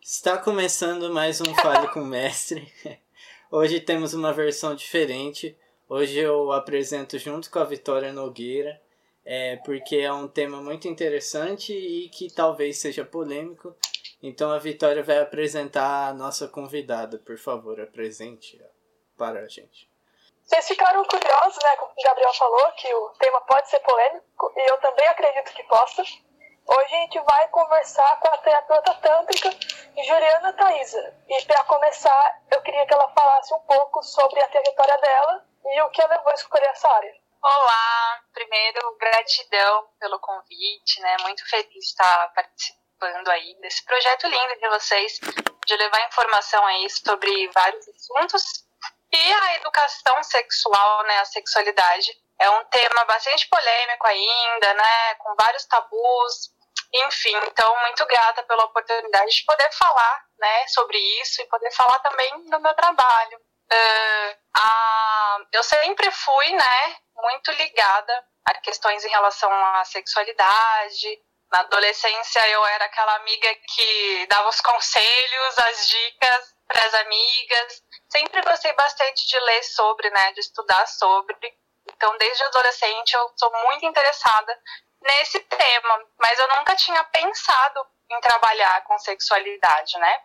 Está começando mais um Fale com o Mestre. Hoje temos uma versão diferente. Hoje eu apresento junto com a Vitória Nogueira, é, porque é um tema muito interessante e que talvez seja polêmico. Então a Vitória vai apresentar a nossa convidada. Por favor, apresente para a gente. Vocês ficaram curiosos, né, como o Gabriel falou, que o tema pode ser polêmico, e eu também acredito que possa. Hoje a gente vai conversar com a terapeuta tântrica Juliana Thaisa. E para começar, eu queria que ela falasse um pouco sobre a trajetória dela e o que a levou a escolher essa área. Olá, primeiro gratidão pelo convite, né? Muito feliz de estar participando aí desse projeto lindo de vocês, de levar informação aí sobre vários assuntos. E a educação sexual, né, a sexualidade, é um tema bastante polêmico ainda, né, com vários tabus, enfim, então muito grata pela oportunidade de poder falar, né, sobre isso e poder falar também do meu trabalho. Uh, a, eu sempre fui, né, muito ligada a questões em relação à sexualidade. Na adolescência eu era aquela amiga que dava os conselhos, as dicas para as amigas. Sempre gostei bastante de ler sobre, né, de estudar sobre. Então, desde adolescente eu sou muito interessada nesse tema, mas eu nunca tinha pensado em trabalhar com sexualidade, né?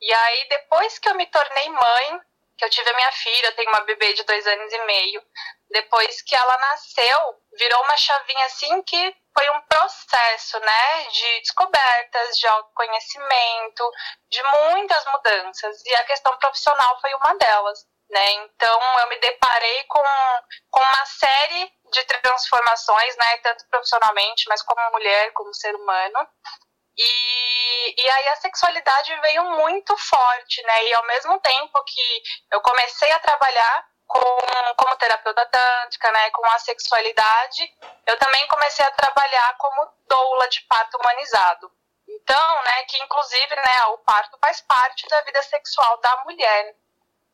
E aí, depois que eu me tornei mãe, que eu tive a minha filha, eu tenho uma bebê de dois anos e meio, depois que ela nasceu, virou uma chavinha assim que foi um processo, né, de descobertas, de autoconhecimento, de muitas mudanças, e a questão profissional foi uma delas. Né? Então eu me deparei com, com uma série de transformações, né? tanto profissionalmente, mas como mulher, como ser humano. E, e aí a sexualidade veio muito forte, né? E ao mesmo tempo que eu comecei a trabalhar com, como terapeuta tântrica, né, com a sexualidade, eu também comecei a trabalhar como doula de parto humanizado. Então, né, que inclusive, né, o parto faz parte da vida sexual da mulher.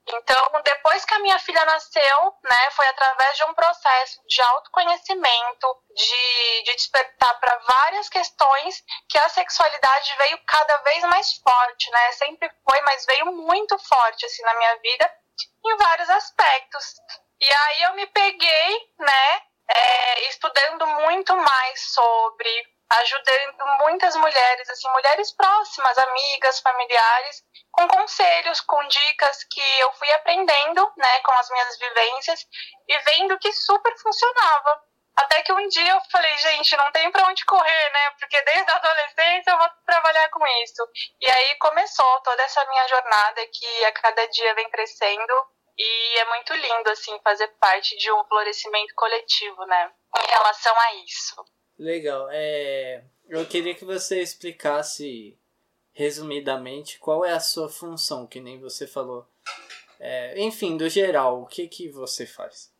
Então, depois que a minha filha nasceu, né, foi através de um processo de autoconhecimento, de, de despertar para várias questões que a sexualidade veio cada vez mais forte, né? Sempre foi, mas veio muito forte assim na minha vida em vários aspectos. E aí eu me peguei, né, é, estudando muito mais sobre ajudando muitas mulheres, assim, mulheres próximas, amigas, familiares, com conselhos, com dicas que eu fui aprendendo, né, com as minhas vivências e vendo que super funcionava. Até que um dia eu falei, gente, não tem para onde correr, né? Porque desde a adolescência eu vou trabalhar com isso. E aí começou toda essa minha jornada que a cada dia vem crescendo e é muito lindo assim fazer parte de um florescimento coletivo, né? Em relação a isso. Legal. É, eu queria que você explicasse resumidamente qual é a sua função, que nem você falou. É, enfim, do geral, o que que você faz?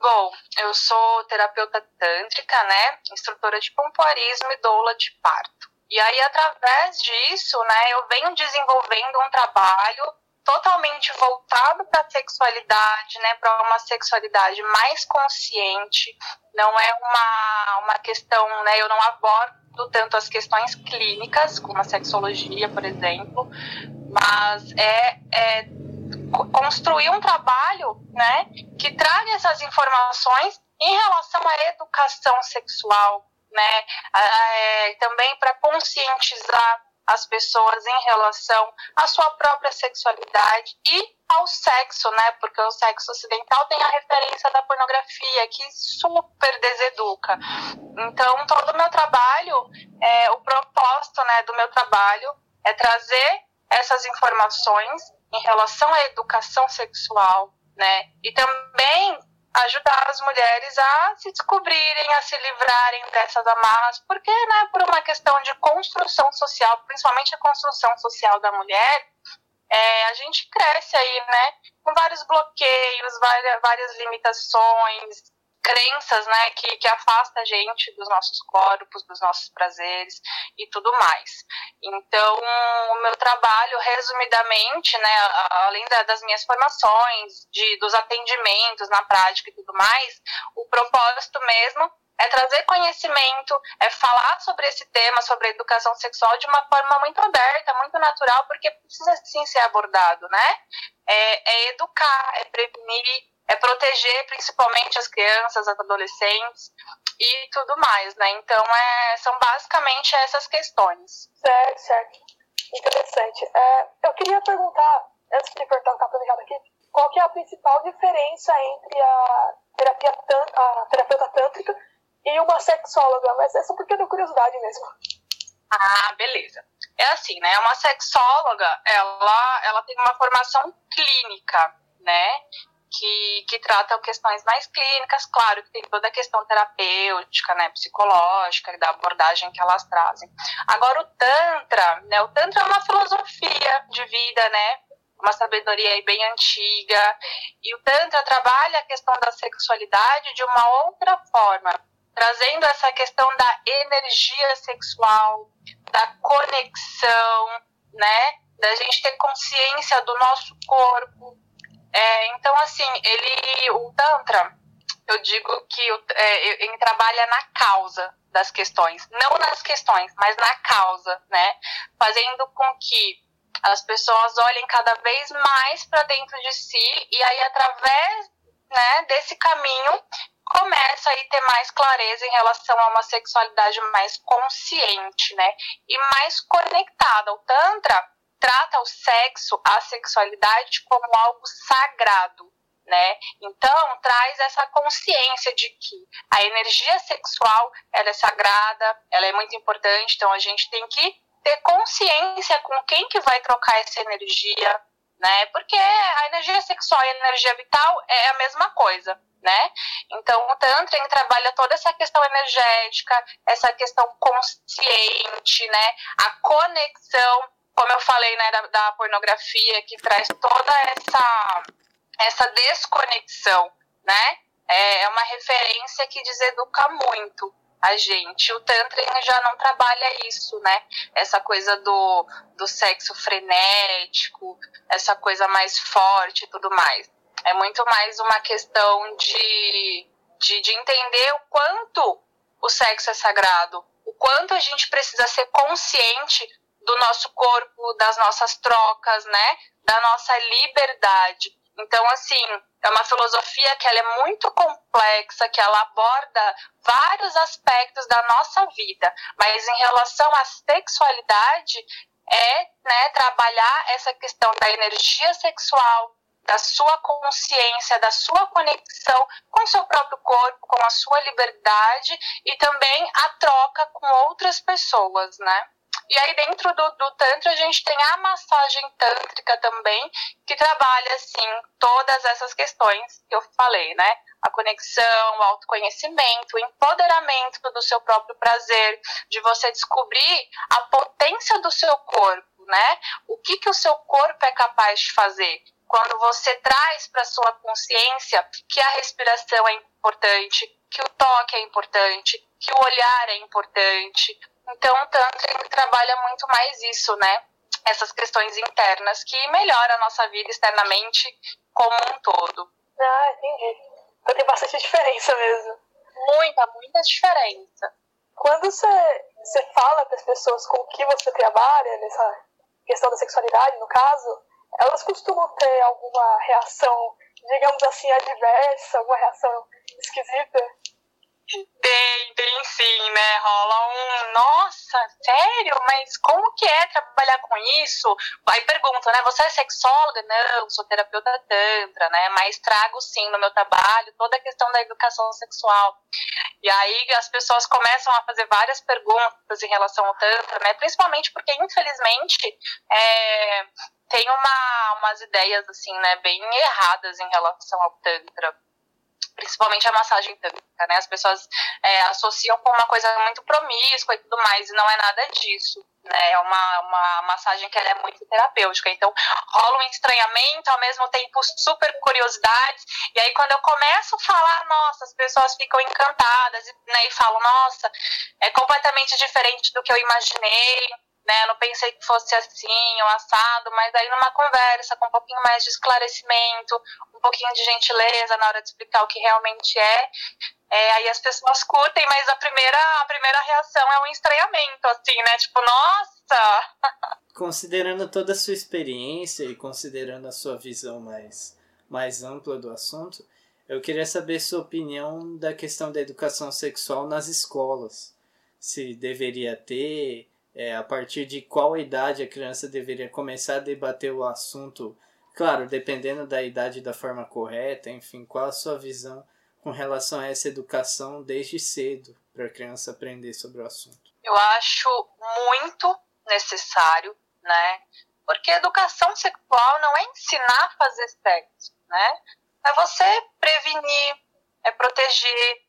Bom, eu sou terapeuta tântrica, né? Instrutora de pompoarismo e doula de parto. E aí, através disso, né, eu venho desenvolvendo um trabalho totalmente voltado para a sexualidade, né, para uma sexualidade mais consciente. Não é uma, uma questão, né, eu não abordo tanto as questões clínicas, como a sexologia, por exemplo, mas é, é construir um trabalho, né, que traga essas informações em relação à educação sexual, né, é, também para conscientizar as pessoas em relação à sua própria sexualidade e ao sexo, né? Porque o sexo ocidental tem a referência da pornografia, que super deseduca. Então, todo o meu trabalho, é, o propósito né, do meu trabalho é trazer essas informações em relação à educação sexual, né? E também ajudar as mulheres a se descobrirem, a se livrarem dessas amarras, porque, né, por uma questão de construção social, principalmente a construção social da mulher, é, a gente cresce aí, né, com vários bloqueios, várias, várias limitações, crenças, né, que, que afasta a gente dos nossos corpos, dos nossos prazeres e tudo mais. Então, o meu trabalho, resumidamente, né, além da, das minhas formações, de, dos atendimentos na prática e tudo mais, o propósito mesmo é trazer conhecimento, é falar sobre esse tema, sobre educação sexual de uma forma muito aberta, muito natural, porque precisa sim ser abordado, né? É, é educar, é prevenir, é proteger principalmente as crianças, as adolescentes e tudo mais, né? Então, é, são basicamente essas questões. Certo, certo. Interessante. É, eu queria perguntar, antes de perguntar o que planejado aqui, qual que é a principal diferença entre a terapia a terapeuta tântrica e uma sexóloga? Mas é só porque eu tenho curiosidade mesmo. Ah, beleza. É assim, né? Uma sexóloga, ela, ela tem uma formação clínica, né? Que, que tratam questões mais clínicas, claro que tem toda a questão terapêutica, né, psicológica da abordagem que elas trazem. Agora o Tantra, né, o Tantra é uma filosofia de vida, né, uma sabedoria bem antiga, e o Tantra trabalha a questão da sexualidade de uma outra forma, trazendo essa questão da energia sexual, da conexão, né, da gente ter consciência do nosso corpo, é, então, assim, ele, o Tantra, eu digo que é, ele trabalha na causa das questões, não nas questões, mas na causa, né? Fazendo com que as pessoas olhem cada vez mais para dentro de si e aí através né, desse caminho começa a ter mais clareza em relação a uma sexualidade mais consciente, né? E mais conectada. O Tantra trata o sexo, a sexualidade como algo sagrado, né? Então traz essa consciência de que a energia sexual ela é sagrada, ela é muito importante, então a gente tem que ter consciência com quem que vai trocar essa energia, né? Porque a energia sexual e a energia vital é a mesma coisa, né? Então o Tantra trabalha toda essa questão energética, essa questão consciente, né? A conexão como eu falei, né, da, da pornografia, que traz toda essa, essa desconexão, né? É, é uma referência que deseduca muito a gente. O Tantra já não trabalha isso, né? Essa coisa do, do sexo frenético, essa coisa mais forte e tudo mais. É muito mais uma questão de, de, de entender o quanto o sexo é sagrado, o quanto a gente precisa ser consciente do nosso corpo, das nossas trocas, né? Da nossa liberdade. Então, assim, é uma filosofia que ela é muito complexa, que ela aborda vários aspectos da nossa vida, mas em relação à sexualidade é, né, trabalhar essa questão da energia sexual, da sua consciência, da sua conexão com seu próprio corpo, com a sua liberdade e também a troca com outras pessoas, né? E aí, dentro do, do Tantra, a gente tem a massagem tântrica também, que trabalha, assim, todas essas questões que eu falei, né? A conexão, o autoconhecimento, o empoderamento do seu próprio prazer, de você descobrir a potência do seu corpo, né? O que, que o seu corpo é capaz de fazer. Quando você traz para sua consciência que a respiração é importante, que o toque é importante, que o olhar é importante, então, o Tantra trabalha muito mais isso, né? Essas questões internas que melhoram a nossa vida externamente como um todo. Ah, entendi. Então tem bastante diferença mesmo. Muita, muita diferença. Quando você, você fala para as pessoas com que você trabalha, nessa questão da sexualidade, no caso, elas costumam ter alguma reação, digamos assim, adversa, alguma reação esquisita? Tem, tem sim, né? Rola um, nossa, sério? Mas como que é trabalhar com isso? Aí pergunta, né? Você é sexóloga? Não, sou terapeuta tantra, né? Mas trago sim no meu trabalho toda a questão da educação sexual. E aí as pessoas começam a fazer várias perguntas em relação ao tantra, né? Principalmente porque, infelizmente, é, tem uma, umas ideias, assim, né? Bem erradas em relação ao tantra principalmente a massagem tântrica, né? As pessoas é, associam com uma coisa muito promíscua e tudo mais, e não é nada disso, né? É uma, uma massagem que é muito terapêutica, então rola um estranhamento, ao mesmo tempo super curiosidade, e aí quando eu começo a falar, nossa, as pessoas ficam encantadas, né, e falam, nossa, é completamente diferente do que eu imaginei, né? Eu não pensei que fosse assim, ou assado, mas aí numa conversa com um pouquinho mais de esclarecimento, um pouquinho de gentileza na hora de explicar o que realmente é, é aí as pessoas curtem, mas a primeira, a primeira reação é um estranhamento, assim, né? Tipo, nossa! Considerando toda a sua experiência e considerando a sua visão mais, mais ampla do assunto, eu queria saber sua opinião da questão da educação sexual nas escolas. Se deveria ter, é, a partir de qual idade a criança deveria começar a debater o assunto, claro, dependendo da idade da forma correta, enfim, qual a sua visão com relação a essa educação desde cedo para a criança aprender sobre o assunto? Eu acho muito necessário, né? Porque educação sexual não é ensinar a fazer sexo, né? É você prevenir, é proteger,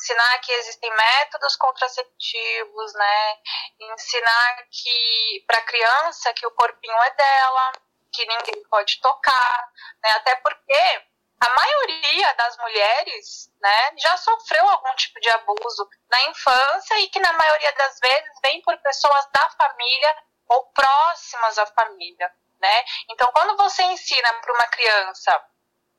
ensinar que existem métodos contraceptivos, né? Ensinar que para a criança que o corpinho é dela, que ninguém pode tocar, né? Até porque a maioria das mulheres, né, já sofreu algum tipo de abuso na infância e que na maioria das vezes vem por pessoas da família ou próximas à família, né? Então, quando você ensina para uma criança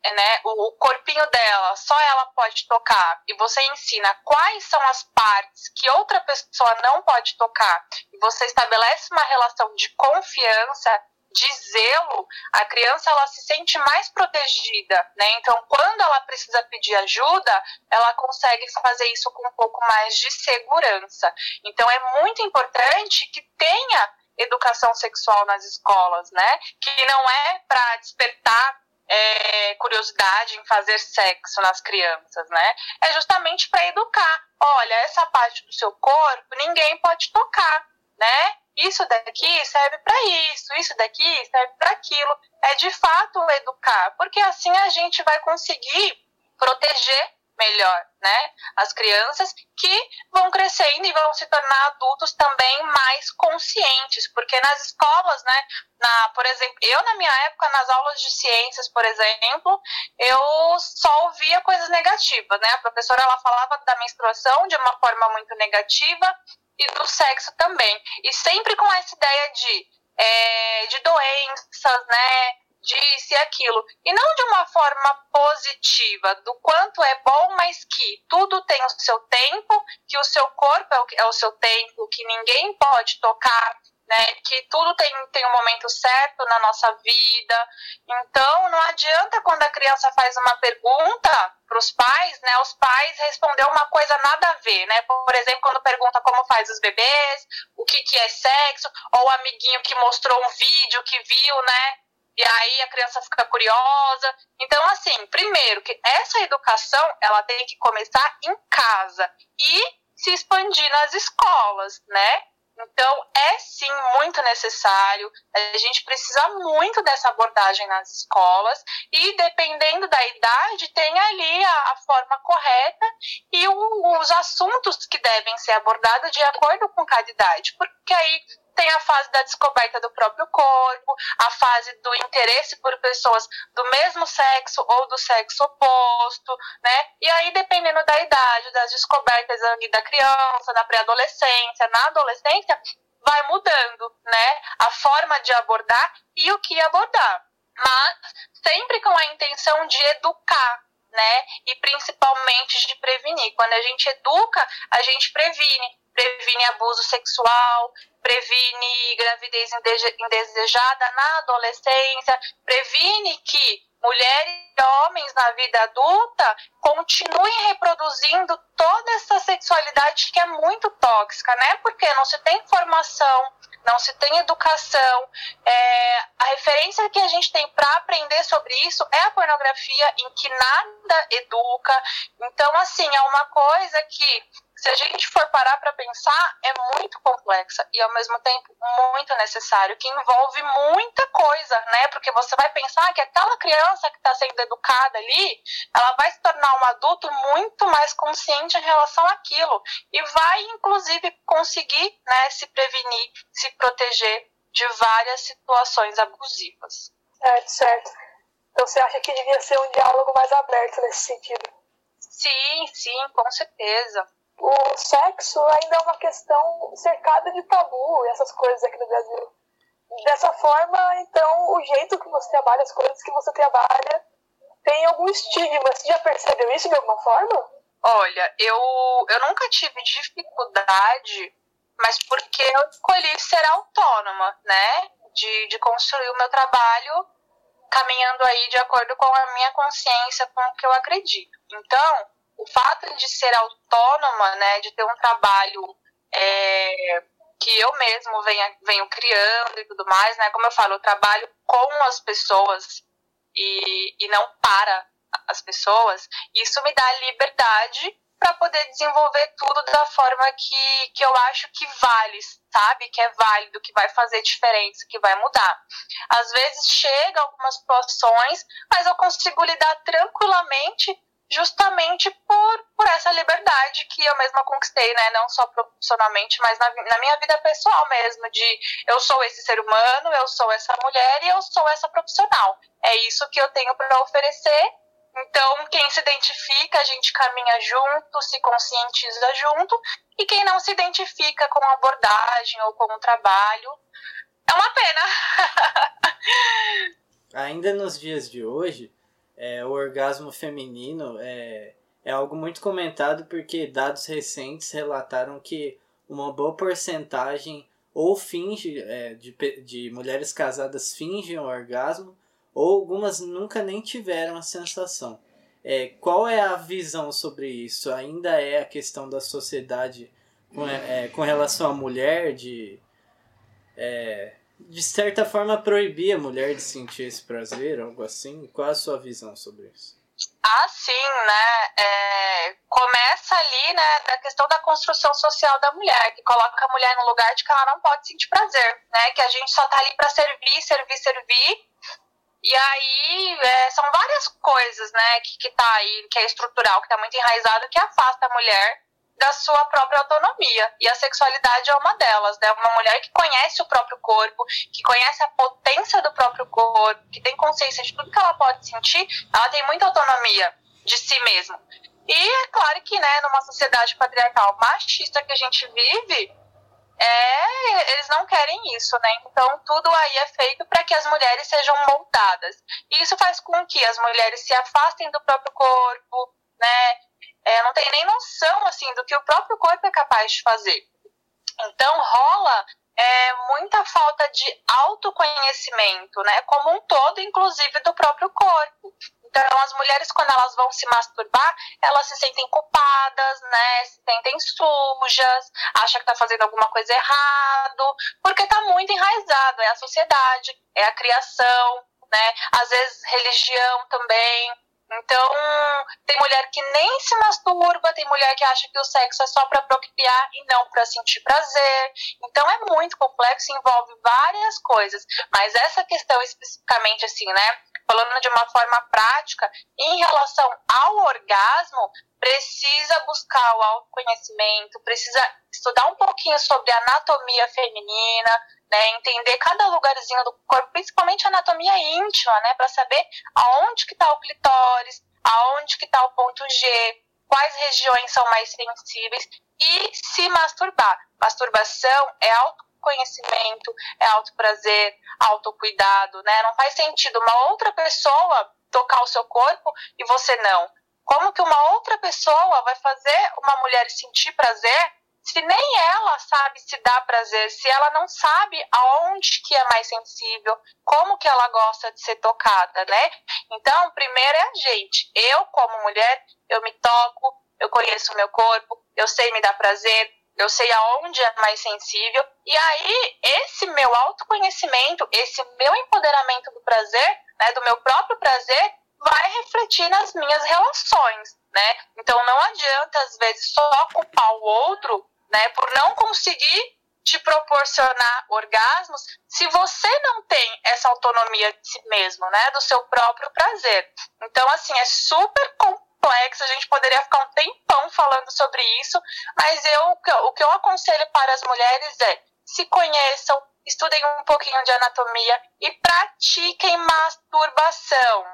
né, o, corpinho dela, só ela pode tocar, e você ensina quais são as partes que outra pessoa não pode tocar, e você estabelece uma relação de confiança, de zelo, a criança ela se sente mais protegida, né? Então, quando ela precisa pedir ajuda, ela consegue fazer isso com um pouco mais de segurança. Então, é muito importante que tenha educação sexual nas escolas, né? Que não é para despertar é, curiosidade em fazer sexo nas crianças, né? É justamente para educar. Olha, essa parte do seu corpo ninguém pode tocar, né? Isso daqui serve para isso, isso daqui serve para aquilo. É de fato educar, porque assim a gente vai conseguir proteger melhor, né? As crianças que vão crescendo e vão se tornar adultos também mais conscientes, porque nas escolas, né, na, por exemplo, eu na minha época nas aulas de ciências, por exemplo, eu só ouvia coisas negativas, né? A professora ela falava da menstruação de uma forma muito negativa e do sexo também, e sempre com essa ideia de é, de doenças, né? Disse aquilo. E não de uma forma positiva, do quanto é bom, mas que tudo tem o seu tempo, que o seu corpo é o, é o seu tempo, que ninguém pode tocar, né? Que tudo tem, tem um momento certo na nossa vida. Então, não adianta quando a criança faz uma pergunta para os pais, né? Os pais responder uma coisa nada a ver, né? Por exemplo, quando pergunta como faz os bebês, o que, que é sexo, ou o amiguinho que mostrou um vídeo que viu, né? E aí a criança fica curiosa. Então, assim, primeiro que essa educação ela tem que começar em casa e se expandir nas escolas, né? Então, é sim muito necessário. A gente precisa muito dessa abordagem nas escolas e, dependendo da idade, tem ali a, a forma correta e o, os assuntos que devem ser abordados de acordo com cada idade. Porque aí tem a fase da descoberta do próprio corpo, a fase do interesse por pessoas do mesmo sexo ou do sexo oposto, né? E aí, dependendo da idade, das descobertas ali da criança, da pré-adolescência, na adolescência, vai mudando, né? A forma de abordar e o que abordar. Mas sempre com a intenção de educar, né? E principalmente de prevenir. Quando a gente educa, a gente previne previne abuso sexual, previne gravidez indesejada na adolescência, previne que mulheres e homens na vida adulta continuem reproduzindo toda essa sexualidade que é muito tóxica, né? Porque não se tem formação, não se tem educação. É, a referência que a gente tem para aprender sobre isso é a pornografia, em que nada educa. Então, assim, é uma coisa que se a gente for parar para pensar, é muito complexa e ao mesmo tempo muito necessário, que envolve muita coisa, né? Porque você vai pensar que aquela criança que está sendo educada ali, ela vai se tornar um adulto muito mais consciente em relação àquilo e vai, inclusive, conseguir né, se prevenir, se proteger de várias situações abusivas. Certo, certo. Então você acha que devia ser um diálogo mais aberto nesse sentido? Sim, sim, com certeza o sexo ainda é uma questão cercada de tabu e essas coisas aqui no Brasil. Dessa forma, então, o jeito que você trabalha, as coisas que você trabalha, tem algum estigma. Você já percebeu isso de alguma forma? Olha, eu, eu nunca tive dificuldade, mas porque eu escolhi ser autônoma, né? De, de construir o meu trabalho caminhando aí de acordo com a minha consciência, com o que eu acredito. Então, o fato de ser autônoma, né, de ter um trabalho é, que eu mesmo venha, venho criando e tudo mais, né, como eu falo, eu trabalho com as pessoas e, e não para as pessoas, isso me dá liberdade para poder desenvolver tudo da forma que, que eu acho que vale, sabe? Que é válido, que vai fazer diferença, que vai mudar. Às vezes chega algumas situações, mas eu consigo lidar tranquilamente justamente por, por essa liberdade que eu mesma conquistei, né? Não só profissionalmente, mas na, na minha vida pessoal mesmo, de eu sou esse ser humano, eu sou essa mulher e eu sou essa profissional. É isso que eu tenho para oferecer. Então, quem se identifica, a gente caminha junto, se conscientiza junto, e quem não se identifica com a abordagem ou com o trabalho, é uma pena. Ainda nos dias de hoje, é, o orgasmo feminino é, é algo muito comentado porque dados recentes relataram que uma boa porcentagem ou finge é, de, de mulheres casadas fingem o orgasmo ou algumas nunca nem tiveram a sensação. É, qual é a visão sobre isso? Ainda é a questão da sociedade com, é, com relação à mulher de é, de certa forma, proibir a mulher de sentir esse prazer, algo assim? Qual a sua visão sobre isso? Ah, sim, né? É, começa ali, né, da questão da construção social da mulher, que coloca a mulher no lugar de que ela não pode sentir prazer, né? Que a gente só tá ali para servir, servir, servir. E aí é, são várias coisas, né, que, que tá aí, que é estrutural, que tá muito enraizado, que afasta a mulher da sua própria autonomia. E a sexualidade é uma delas, né? Uma mulher que conhece o próprio corpo, que conhece a potência do próprio corpo, que tem consciência de tudo que ela pode sentir, ela tem muita autonomia de si mesma. E é claro que, né, numa sociedade patriarcal machista que a gente vive, é, eles não querem isso, né? Então tudo aí é feito para que as mulheres sejam moldadas. E isso faz com que as mulheres se afastem do próprio corpo, né? É, não tem nem noção assim do que o próprio corpo é capaz de fazer. Então rola é, muita falta de autoconhecimento, né, como um todo, inclusive do próprio corpo. Então, as mulheres, quando elas vão se masturbar, elas se sentem culpadas, né? Se sentem sujas, acham que tá fazendo alguma coisa errado, porque tá muito enraizado. É a sociedade, é a criação, né? Às vezes, religião também. Então, tem mulher que nem se masturba, tem mulher que acha que o sexo é só para procriar e não para sentir prazer. Então, é muito complexo, envolve várias coisas. Mas essa questão especificamente, assim, né? Falando de uma forma prática, em relação ao orgasmo, precisa buscar o autoconhecimento, precisa estudar um pouquinho sobre anatomia feminina, né, entender cada lugarzinho do corpo, principalmente anatomia íntima, né, para saber aonde que está o clitóris, aonde que está o ponto G, quais regiões são mais sensíveis e se masturbar. Masturbação é autoconhecimento, é autoprazer, autocuidado, né? Não faz sentido uma outra pessoa tocar o seu corpo e você não. Como que uma outra pessoa vai fazer uma mulher sentir prazer se nem ela sabe se dá prazer, se ela não sabe aonde que é mais sensível, como que ela gosta de ser tocada, né? Então, primeiro é a gente. Eu, como mulher, eu me toco, eu conheço o meu corpo, eu sei me dar prazer, eu sei aonde é mais sensível. E aí, esse meu autoconhecimento, esse meu empoderamento do prazer, né, do meu próprio prazer, vai refletir nas minhas relações, né? Então não adianta às vezes só culpar o outro, né, por não conseguir te proporcionar orgasmos se você não tem essa autonomia de si mesmo, né, do seu próprio prazer. Então assim, é super complexo, a gente poderia ficar um tempão falando sobre isso, mas eu o que eu aconselho para as mulheres é se conheçam, estudem um pouquinho de anatomia e pratiquem masturbação.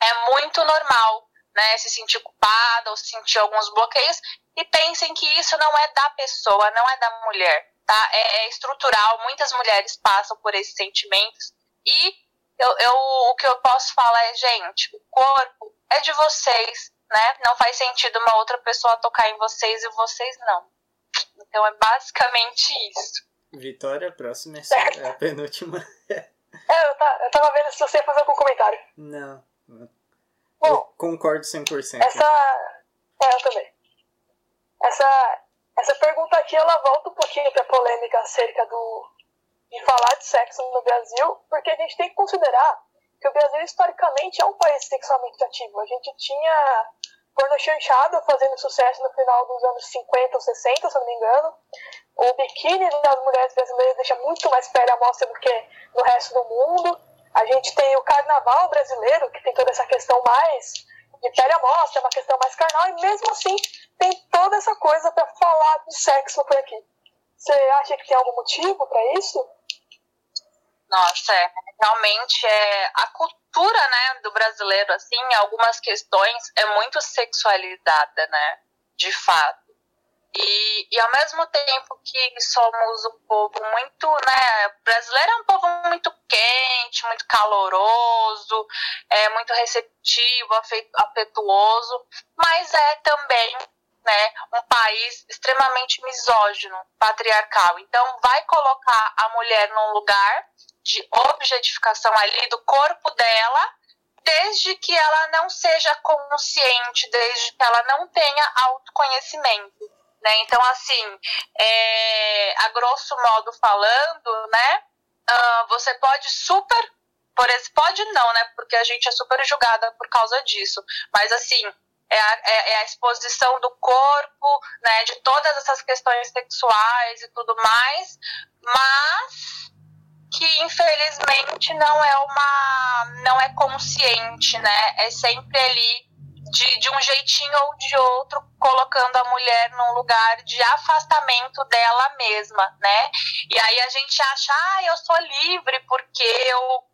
É muito normal, né, se sentir culpada ou sentir alguns bloqueios e pensem que isso não é da pessoa, não é da mulher, tá? É, é estrutural, muitas mulheres passam por esses sentimentos e eu, eu, o que eu posso falar é, gente, o corpo é de vocês, né? Não faz sentido uma outra pessoa tocar em vocês e vocês não. Então é basicamente isso. Vitória, próxima é, é a penúltima. é, eu, tá, eu tava vendo se você ia fazer algum comentário. Não. Concordo 100%. Essa. É, eu também. Essa, essa pergunta aqui ela volta um pouquinho para a polêmica acerca do, de falar de sexo no Brasil, porque a gente tem que considerar que o Brasil historicamente é um país sexualmente ativo. A gente tinha porno chanchado fazendo sucesso no final dos anos 50 ou 60, se não me engano. O biquíni das mulheres brasileiras deixa muito mais pele à mostra do que no resto do mundo. A gente tem o carnaval brasileiro, que tem toda essa questão mais de mostra, uma questão mais carnal, e mesmo assim tem toda essa coisa para falar de sexo por aqui. Você acha que tem algum motivo para isso? Nossa, é, realmente é a cultura, né, do brasileiro assim, algumas questões é muito sexualizada, né, de fato. E, e ao mesmo tempo que somos um povo muito, né, brasileiro é um povo muito quente, muito caloroso, é muito receptivo, afetuoso, mas é também né, um país extremamente misógino, patriarcal. Então, vai colocar a mulher num lugar de objetificação ali do corpo dela, desde que ela não seja consciente, desde que ela não tenha autoconhecimento. Né? Então, assim, é, a grosso modo falando, né, uh, você pode super, por esse, pode não, né, porque a gente é super julgada por causa disso, mas assim, é a, é, é a, exposição do corpo, né, de todas essas questões sexuais e tudo mais, mas que infelizmente não é uma, não é consciente, né, é sempre ali de, de um jeitinho ou de outro, colocando a mulher num lugar de afastamento dela mesma, né? E aí a gente acha, ah, eu sou livre porque eu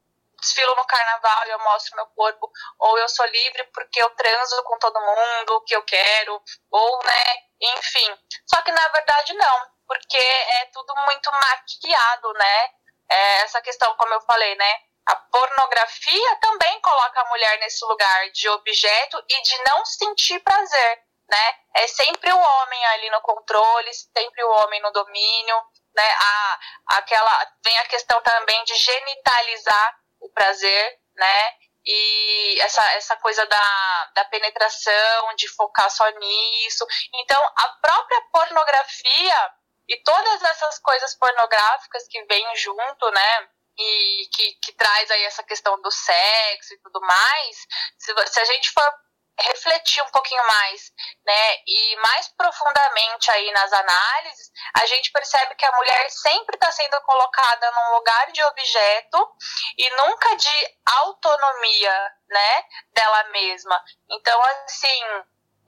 desfilo no carnaval e eu mostro meu corpo, ou eu sou livre porque eu transo com todo mundo que eu quero, ou, né, enfim. Só que na verdade não, porque é tudo muito maquiado, né? É essa questão, como eu falei, né? A pornografia também coloca a mulher nesse lugar de objeto e de não sentir prazer, né? É sempre o homem ali no controle, sempre o homem no domínio, né? A, aquela vem a questão também de genitalizar o prazer, né? E essa, essa coisa da, da penetração, de focar só nisso. Então, a própria pornografia e todas essas coisas pornográficas que vêm junto, né? E que, que traz aí essa questão do sexo e tudo mais, se, se a gente for refletir um pouquinho mais, né, e mais profundamente aí nas análises, a gente percebe que a mulher sempre está sendo colocada num lugar de objeto e nunca de autonomia, né, dela mesma. Então, assim,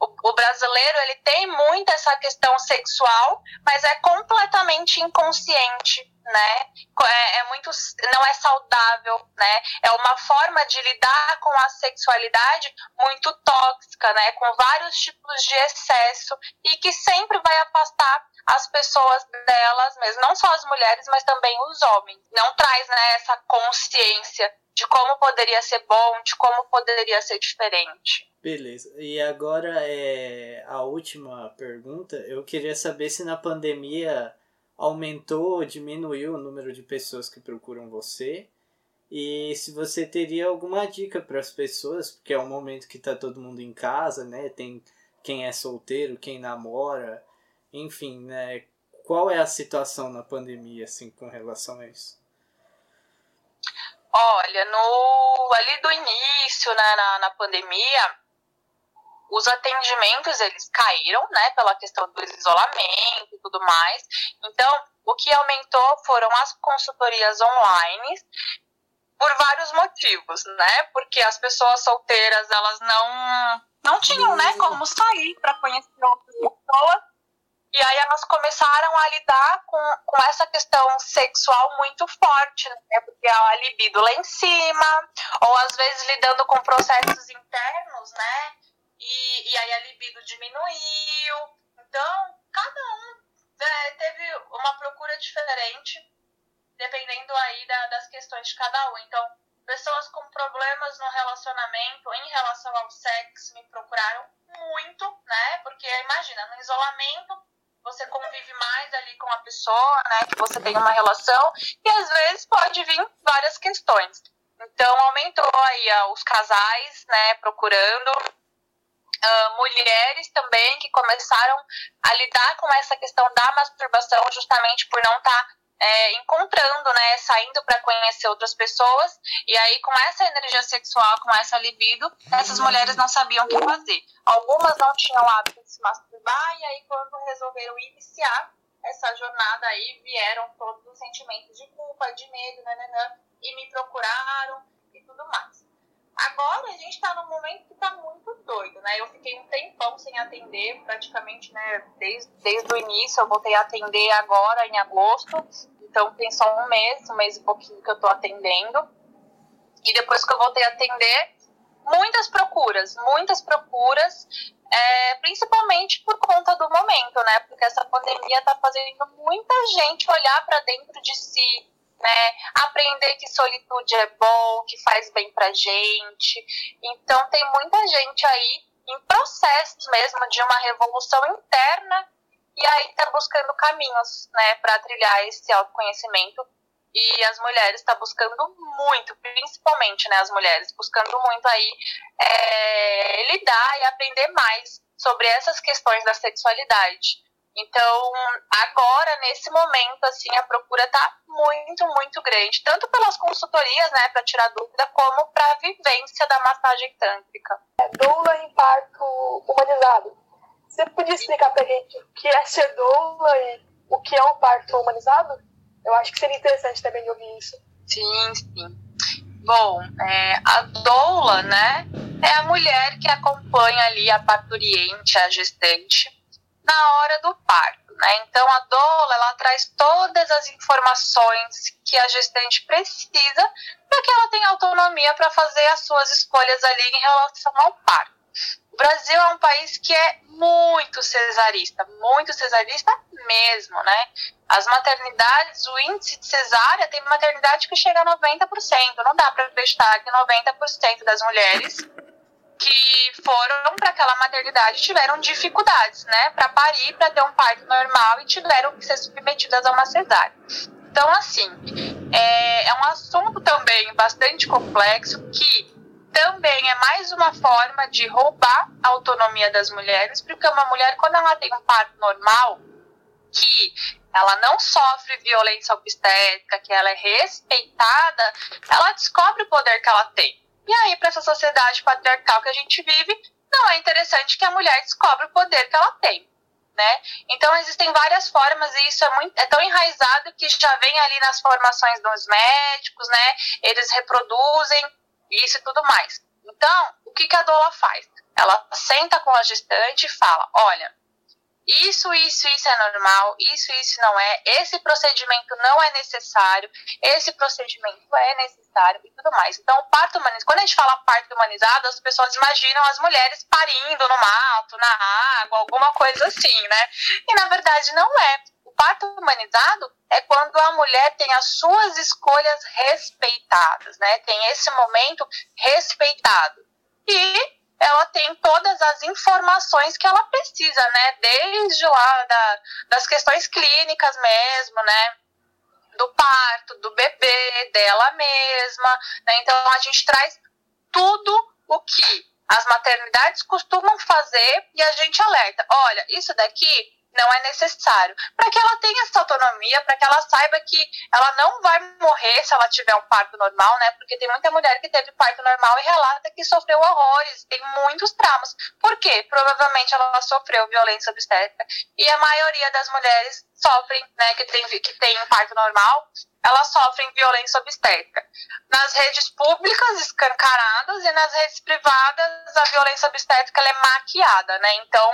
o, o brasileiro ele tem muito essa questão sexual, mas é completamente inconsciente, né? É, é, muito, não é saudável, né? É uma forma de lidar com a sexualidade muito tóxica, né? Com vários tipos de excesso e que sempre vai afastar as pessoas delas mesmas, não só as mulheres, mas também os homens. Não traz né, essa consciência de como poderia ser bom, de como poderia ser diferente. Beleza. E agora é a última pergunta. Eu queria saber se na pandemia aumentou ou diminuiu o número de pessoas que procuram você. E se você teria alguma dica para as pessoas, porque é um momento que está todo mundo em casa, né? Tem quem é solteiro, quem namora, enfim, né? Qual é a situação na pandemia assim com relação a isso? Olha, no ali do início, né, na, na pandemia, os atendimentos eles caíram, né, pela questão do isolamento e tudo mais. Então, o que aumentou foram as consultorias online por vários motivos, né? Porque as pessoas solteiras, elas não não tinham, né, como sair para conhecer outras pessoas. E aí elas começaram a lidar com, com essa questão sexual muito forte, né? Porque a libido lá em cima, ou às vezes lidando com processos internos, né? E, e aí a libido diminuiu. Então, cada um é, teve uma procura diferente, dependendo aí da, das questões de cada um. Então, pessoas com problemas no relacionamento em relação ao sexo me procuraram muito, né? Porque imagina, no isolamento você convive mais ali com a pessoa, né? Que você tem uma relação e às vezes pode vir várias questões. Então aumentou aí os casais, né? Procurando uh, mulheres também que começaram a lidar com essa questão da masturbação justamente por não estar tá, é, encontrando, né, saindo para conhecer outras pessoas e aí com essa energia sexual, com essa libido, essas mulheres não sabiam o que fazer. Algumas não tinham hábito de se masturbar e aí quando resolveram iniciar essa jornada aí vieram todos os sentimentos de culpa, de medo, nananã, e me procuraram e tudo mais. Agora a gente está num momento que está muito doido, né? Eu fiquei um tempão sem atender, praticamente, né? Desde, desde o início, eu voltei a atender agora em agosto. Então tem só um mês, um mês e pouquinho que eu estou atendendo. E depois que eu voltei a atender, muitas procuras, muitas procuras, é, principalmente por conta do momento, né? Porque essa pandemia está fazendo muita gente olhar para dentro de si, né? Aprender que solitude é bom, que faz bem pra gente. Então tem muita gente aí em processos mesmo de uma revolução interna e aí tá buscando caminhos, né, para trilhar esse autoconhecimento. E as mulheres estão tá buscando muito, principalmente, né, as mulheres, buscando muito aí é, lidar e aprender mais sobre essas questões da sexualidade. Então, agora, nesse momento, assim, a procura está muito, muito grande, tanto pelas consultorias, né, para tirar dúvida, como para a vivência da massagem tântrica. É doula em parto humanizado. Você podia explicar para a gente o que é ser doula e o que é um parto humanizado? Eu acho que seria interessante também ouvir isso. Sim, sim. Bom, é, a doula, né, é a mulher que acompanha ali a parturiente, a gestante, na hora do parto. Né? Então, a doula ela traz todas as informações que a gestante precisa para que ela tenha autonomia para fazer as suas escolhas ali em relação ao parto. O Brasil é um país que é muito cesarista, muito cesarista mesmo, né? As maternidades, o índice de cesárea tem maternidade que chega a 90%. Não dá para acreditar que 90% das mulheres que foram para aquela maternidade tiveram dificuldades, né, para parir, para ter um parto normal e tiveram que ser submetidas a uma cesárea. Então, assim, é, é um assunto também bastante complexo que também é mais uma forma de roubar a autonomia das mulheres, porque uma mulher, quando ela tem um parto normal, que ela não sofre violência obstétrica, que ela é respeitada, ela descobre o poder que ela tem. E aí, para essa sociedade patriarcal que a gente vive, não é interessante que a mulher descobre o poder que ela tem. Né? Então existem várias formas e isso é, muito, é tão enraizado que já vem ali nas formações dos médicos, né? Eles reproduzem isso e tudo mais. Então, o que, que a doula faz? Ela senta com a gestante e fala: olha, isso, isso, isso é normal, isso, isso não é, esse procedimento não é necessário, esse procedimento é necessário e tudo mais. Então, o parto humanizado, quando a gente fala parto humanizado, as pessoas imaginam as mulheres parindo no mato, na água, alguma coisa assim, né? E na verdade não é. O parto humanizado é quando a mulher tem as suas escolhas respeitadas, né? Tem esse momento respeitado. E ela tem todas as informações que ela precisa, né? Desde lá da, das questões clínicas mesmo, né? Do parto, do bebê, dela mesma, né? Então a gente traz tudo o que as maternidades costumam fazer e a gente alerta. Olha, isso daqui não é necessário. Para que ela tenha essa autonomia, para que ela saiba que ela não vai morrer se ela tiver um parto normal, né? Porque tem muita mulher que teve parto normal e relata que sofreu horrores, tem muitos traumas. Por quê? Provavelmente ela sofreu violência obstétrica. E a maioria das mulheres sofrem, né, que tem, que tem parto normal, elas sofrem violência obstétrica. Nas redes públicas, escancaradas, e nas redes privadas, a violência obstétrica é maquiada, né? Então,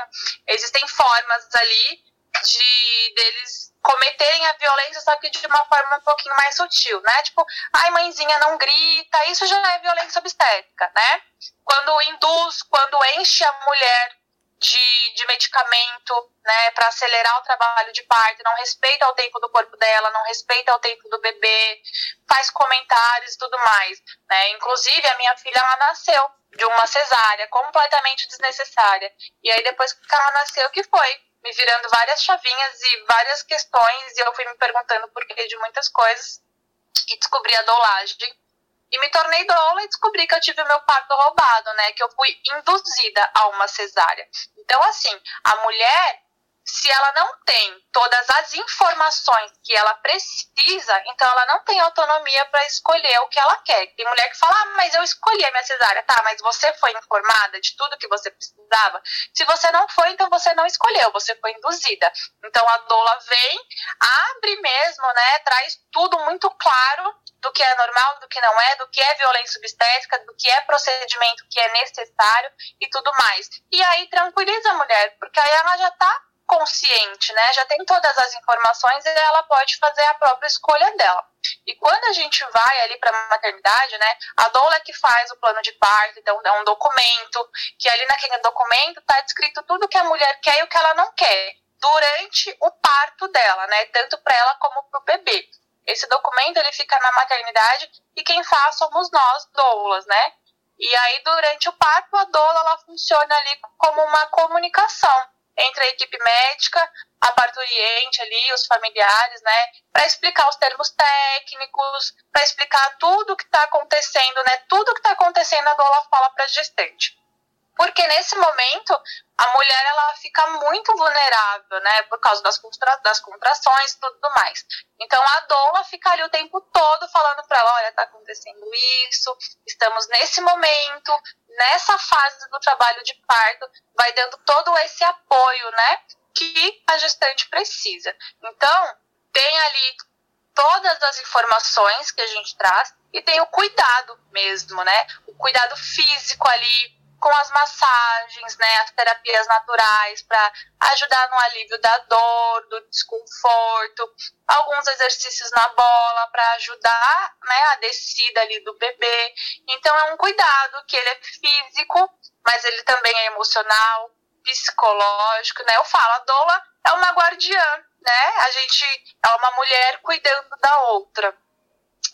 existem formas ali de deles cometerem a violência, só que de uma forma um pouquinho mais sutil, né? Tipo, ai, mãezinha, não grita, isso já é violência obstétrica, né? Quando induz, quando enche a mulher de, de medicamento, né, para acelerar o trabalho de parto, não respeita o tempo do corpo dela, não respeita o tempo do bebê, faz comentários e tudo mais, né? Inclusive, a minha filha, ela nasceu de uma cesárea completamente desnecessária. E aí, depois que ela nasceu, que foi? Me virando várias chavinhas e várias questões, e eu fui me perguntando por que de muitas coisas, e descobri a dolagem e me tornei doula e descobri que eu tive o meu parto roubado, né? Que eu fui induzida a uma cesárea. Então, assim, a mulher se ela não tem todas as informações que ela precisa, então ela não tem autonomia para escolher o que ela quer. Tem mulher que fala, ah, mas eu escolhi a minha cesárea. Tá, mas você foi informada de tudo que você precisava? Se você não foi, então você não escolheu, você foi induzida. Então a doula vem, abre mesmo, né, traz tudo muito claro do que é normal, do que não é, do que é violência obstétrica, do que é procedimento que é necessário e tudo mais. E aí tranquiliza a mulher, porque aí ela já tá consciente, né? Já tem todas as informações e ela pode fazer a própria escolha dela. E quando a gente vai ali para a maternidade, né? A doula é que faz o plano de parto, então é um documento, que ali naquele documento está descrito tudo que a mulher quer e o que ela não quer durante o parto dela, né? Tanto para ela como para o bebê. Esse documento ele fica na maternidade e quem faz somos nós, doulas, né? E aí durante o parto a doula ela funciona ali como uma comunicação entre a equipe médica, a parturiente ali, os familiares, né, para explicar os termos técnicos, para explicar tudo o que está acontecendo, né, tudo o que está acontecendo a doula fala para a gestante. Porque nesse momento a mulher ela fica muito vulnerável, né, por causa das, contra, das contrações e tudo mais. Então a doula fica ali o tempo todo falando para ela, olha, está acontecendo isso, estamos nesse momento, nessa fase do trabalho de parto, vai dando todo esse apoio, né, que a gestante precisa. Então, tem ali todas as informações que a gente traz e tem o cuidado mesmo, né? O cuidado físico ali, com as massagens, né, as terapias naturais para ajudar no alívio da dor, do desconforto, alguns exercícios na bola para ajudar, né, a descida ali do bebê. Então é um cuidado que ele é físico, mas ele também é emocional, psicológico, né? Eu falo, a doula é uma guardiã, né? A gente é uma mulher cuidando da outra.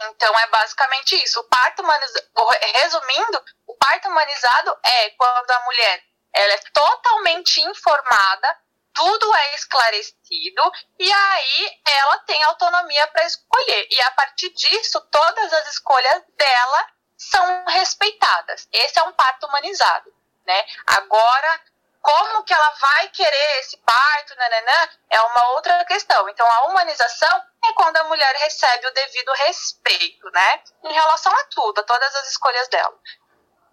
Então é basicamente isso. O parto humanizado, resumindo, o parto humanizado é quando a mulher ela é totalmente informada, tudo é esclarecido e aí ela tem autonomia para escolher. E a partir disso, todas as escolhas dela são respeitadas. Esse é um parto humanizado, né? Agora como que ela vai querer esse parto, nananã, é uma outra questão. Então, a humanização é quando a mulher recebe o devido respeito, né? Em relação a tudo, a todas as escolhas dela.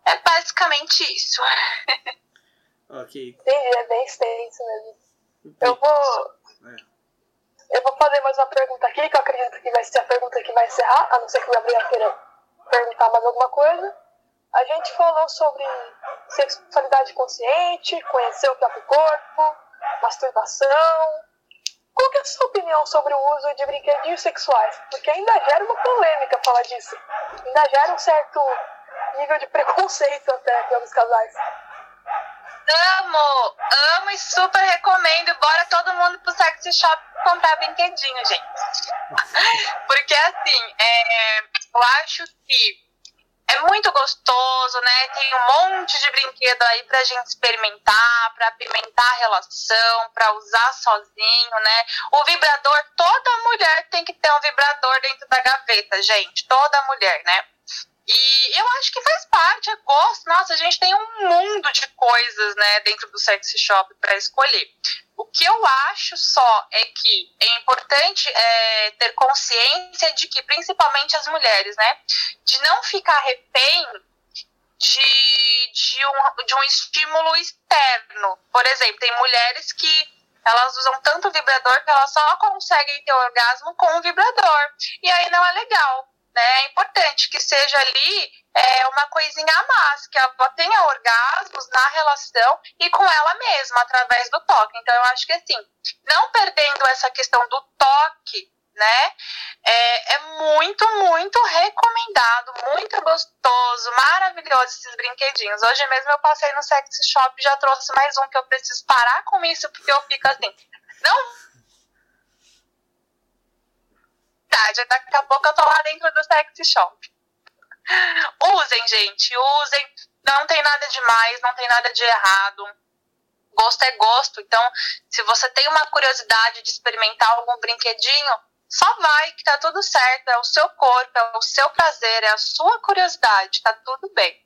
É basicamente isso. ok. Entendi, é bem extenso mesmo. Eu vou. É. Eu vou fazer mais uma pergunta aqui, que eu acredito que vai ser a pergunta que vai encerrar, a não ser que o Gabriel queira perguntar mais alguma coisa. A gente falou sobre sexualidade consciente, conhecer o próprio corpo, masturbação. É a sua opinião sobre o uso de brinquedinhos sexuais? Porque ainda gera uma polêmica falar disso. Ainda gera um certo nível de preconceito até pelos casais. Amo, amo e super recomendo. Bora todo mundo pro sexy shop comprar brinquedinho, gente. Porque assim, é, eu acho que é muito gostoso, né? Tem um monte de brinquedo aí pra gente experimentar, pra apimentar a relação, pra usar sozinho, né? O vibrador, toda mulher tem que ter um vibrador dentro da gaveta, gente. Toda mulher, né? E eu acho que faz parte, é gosto. Nossa, a gente tem um mundo de coisas, né, dentro do sexy shop para escolher. O que eu acho só é que é importante é, ter consciência de que, principalmente as mulheres, né, de não ficar refém de, de, um, de um estímulo externo. Por exemplo, tem mulheres que elas usam tanto vibrador que elas só conseguem ter orgasmo com o vibrador. E aí não é legal. Né? É importante que seja ali é, uma coisinha a mais, que ela tenha orgasmos na relação e com ela mesma, através do toque. Então, eu acho que assim, não perdendo essa questão do toque né? É, é, muito, muito recomendado, muito gostoso, maravilhoso esses brinquedinhos. Hoje mesmo eu passei no sex shop e já trouxe mais um que eu preciso parar com isso, porque eu fico assim, não. Daqui a pouco eu tô lá dentro do sex shop. Usem, gente, usem. Não tem nada de mais, não tem nada de errado. Gosto é gosto. Então, se você tem uma curiosidade de experimentar algum brinquedinho, só vai que tá tudo certo, é o seu corpo, é o seu prazer, é a sua curiosidade, tá tudo bem.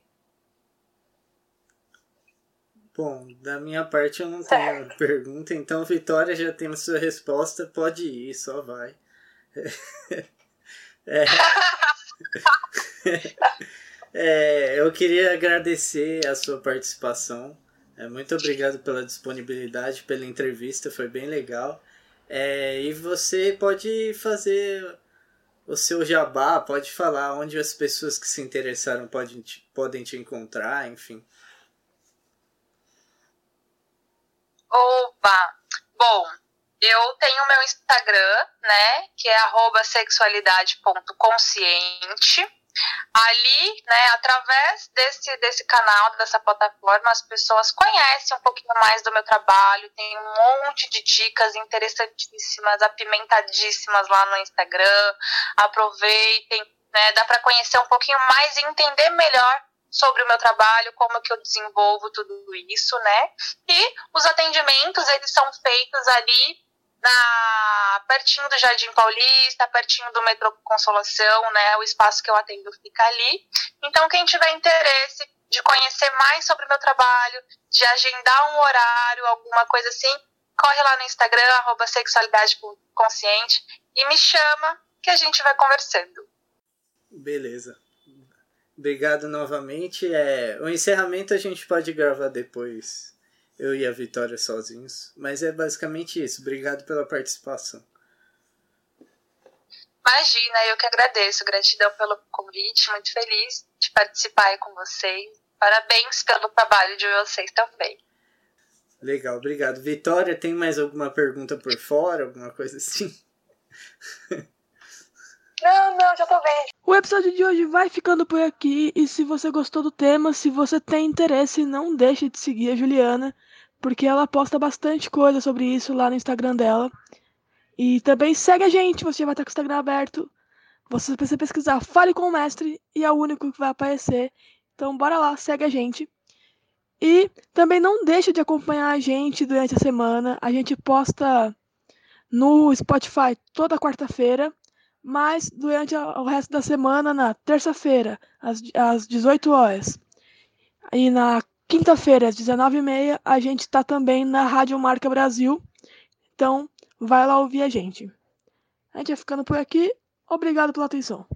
Bom, da minha parte eu não tenho certo. pergunta, então Vitória já tem a sua resposta, pode ir, só vai. É. é, eu queria agradecer a sua participação. É, muito obrigado pela disponibilidade, pela entrevista, foi bem legal. É, e você pode fazer o seu jabá, pode falar onde as pessoas que se interessaram podem te, podem te encontrar, enfim. Opa! Bom, eu tenho meu Instagram, né, que é sexualidade.consciente. Ali, né, através desse, desse canal, dessa plataforma, as pessoas conhecem um pouquinho mais do meu trabalho, tem um monte de dicas interessantíssimas, apimentadíssimas lá no Instagram. Aproveitem, né, dá para conhecer um pouquinho mais e entender melhor sobre o meu trabalho, como que eu desenvolvo tudo isso, né? E os atendimentos, eles são feitos ali na pertinho do Jardim Paulista, pertinho do metrô Consolação, né? O espaço que eu atendo fica ali. Então, quem tiver interesse de conhecer mais sobre o meu trabalho, de agendar um horário, alguma coisa assim, corre lá no Instagram, arroba sexualidade consciente, e me chama que a gente vai conversando. Beleza. Obrigado novamente. É, o encerramento a gente pode gravar depois eu e a Vitória sozinhos. Mas é basicamente isso. Obrigado pela participação. Imagina, eu que agradeço. Gratidão pelo convite. Muito feliz de participar aí com vocês. Parabéns pelo trabalho de vocês também. Legal, obrigado. Vitória, tem mais alguma pergunta por fora? Alguma coisa assim? Não, não, já tô bem. O episódio de hoje vai ficando por aqui. E se você gostou do tema, se você tem interesse, não deixe de seguir a Juliana porque ela posta bastante coisa sobre isso lá no Instagram dela. E também segue a gente, você vai estar com o Instagram aberto. Você precisa pesquisar Fale com o Mestre e é o único que vai aparecer. Então bora lá, segue a gente. E também não deixe de acompanhar a gente durante a semana. A gente posta no Spotify toda quarta-feira, mas durante o resto da semana, na terça-feira, às, às 18 horas. E na Quinta-feira, às 19h30, a gente está também na Rádio Marca Brasil. Então, vai lá ouvir a gente. A gente vai ficando por aqui. Obrigado pela atenção.